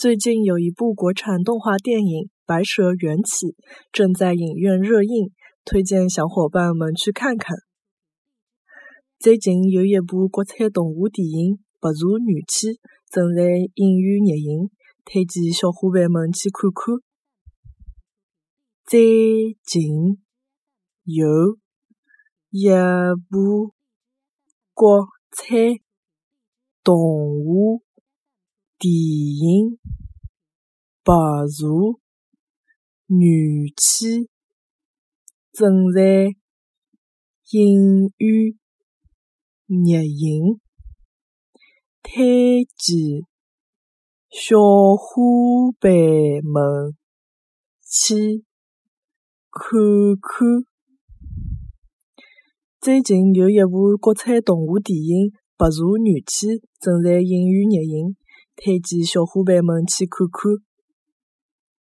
最近有一部国产动画电影《白蛇缘起》正在影院热映，推荐小伙伴们去看看。最近有一部国产动画电影《白蛇缘起》正在影院热映，推荐小伙伴们去看看。最近有一部国产动画。电影《白蛇缘起》正在影院热映，推荐小伙伴们去看看。最近有一部国产动画电影《白蛇缘起》正在影院热映。推荐小伙伴们去看看。